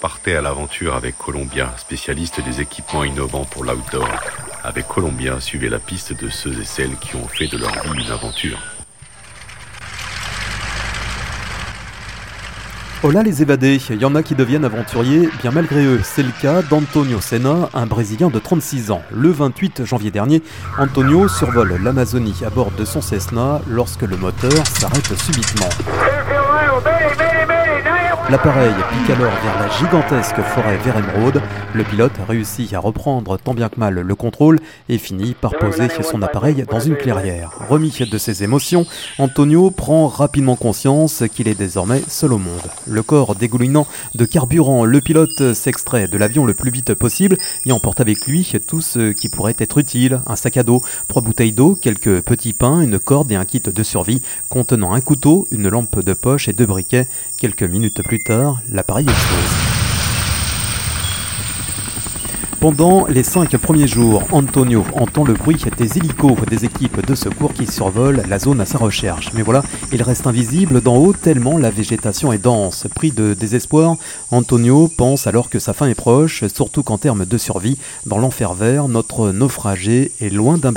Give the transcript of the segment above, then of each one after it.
Partez à l'aventure avec Columbia, spécialiste des équipements innovants pour l'outdoor. Avec Columbia, suivez la piste de ceux et celles qui ont fait de leur vie une aventure. Là les évadés, il y en a qui deviennent aventuriers bien malgré eux. C'est le cas d'Antonio Senna, un Brésilien de 36 ans. Le 28 janvier dernier, Antonio survole l'Amazonie à bord de son Cessna lorsque le moteur s'arrête subitement. L'appareil pique alors vers la gigantesque forêt vers émeraude. Le pilote réussit à reprendre tant bien que mal le contrôle et finit par poser son appareil dans une clairière. Remis de ses émotions, Antonio prend rapidement conscience qu'il est désormais seul au monde. Le corps dégoulinant de carburant, le pilote s'extrait de l'avion le plus vite possible et emporte avec lui tout ce qui pourrait être utile. Un sac à dos, trois bouteilles d'eau, quelques petits pains, une corde et un kit de survie contenant un couteau, une lampe de poche et deux briquets. Quelques minutes plus l'appareil explose. Pendant les cinq premiers jours, Antonio entend le bruit des hélicos des équipes de secours qui survolent la zone à sa recherche. Mais voilà, il reste invisible d'en haut tellement la végétation est dense. Pris de désespoir, Antonio pense alors que sa fin est proche, surtout qu'en termes de survie, dans l'enfer vert, notre naufragé est loin d'un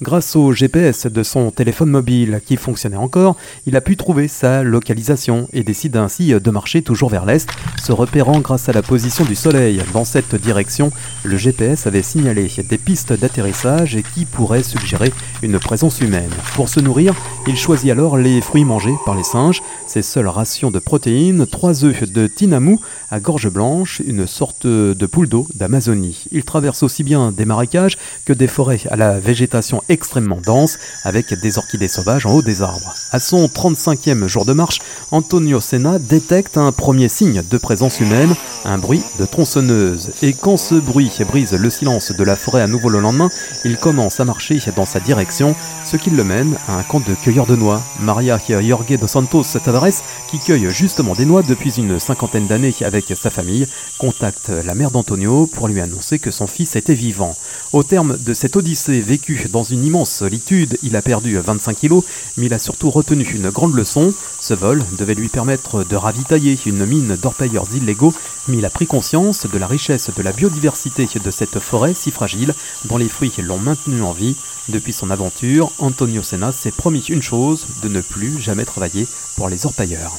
Grâce au GPS de son téléphone mobile qui fonctionnait encore, il a pu trouver sa localisation et décide ainsi de marcher toujours vers l'est, se repérant grâce à la position du soleil. Dans cette direction, le GPS avait signalé des pistes d'atterrissage qui pourraient suggérer une présence humaine. Pour se nourrir, il choisit alors les fruits mangés par les singes, ses seules rations de protéines, trois œufs de tinamou à gorge blanche, une sorte de poule d'eau d'Amazonie. Il traverse aussi bien des marécages que des forêts à la végétation extrêmement dense, avec des orchidées sauvages en haut des arbres. À son 35e jour de marche, Antonio Senna détecte un premier signe de présence humaine, un bruit de tronçonneuse. Et quand ce bruit brise le silence de la forêt à nouveau le lendemain, il commence à marcher dans sa direction, ce qui le mène à un camp de cueilleurs de noix. Maria Jorge dos Santos Tavares, qui cueille justement des noix depuis une cinquantaine d'années avec sa famille, contacte la mère d'Antonio pour lui annoncer que son fils était vivant. Au terme de cette odyssée vécue dans une immense solitude, il a perdu 25 kilos, mais il a surtout retenu une grande leçon. Ce vol devait lui permettre de ravitailler une mine d'orpailleurs illégaux, mais il a pris conscience de la richesse de la biodiversité de cette forêt si fragile, dont les fruits l'ont maintenu en vie. Depuis son aventure, Antonio Senna s'est promis une chose, de ne plus jamais travailler pour les orpailleurs.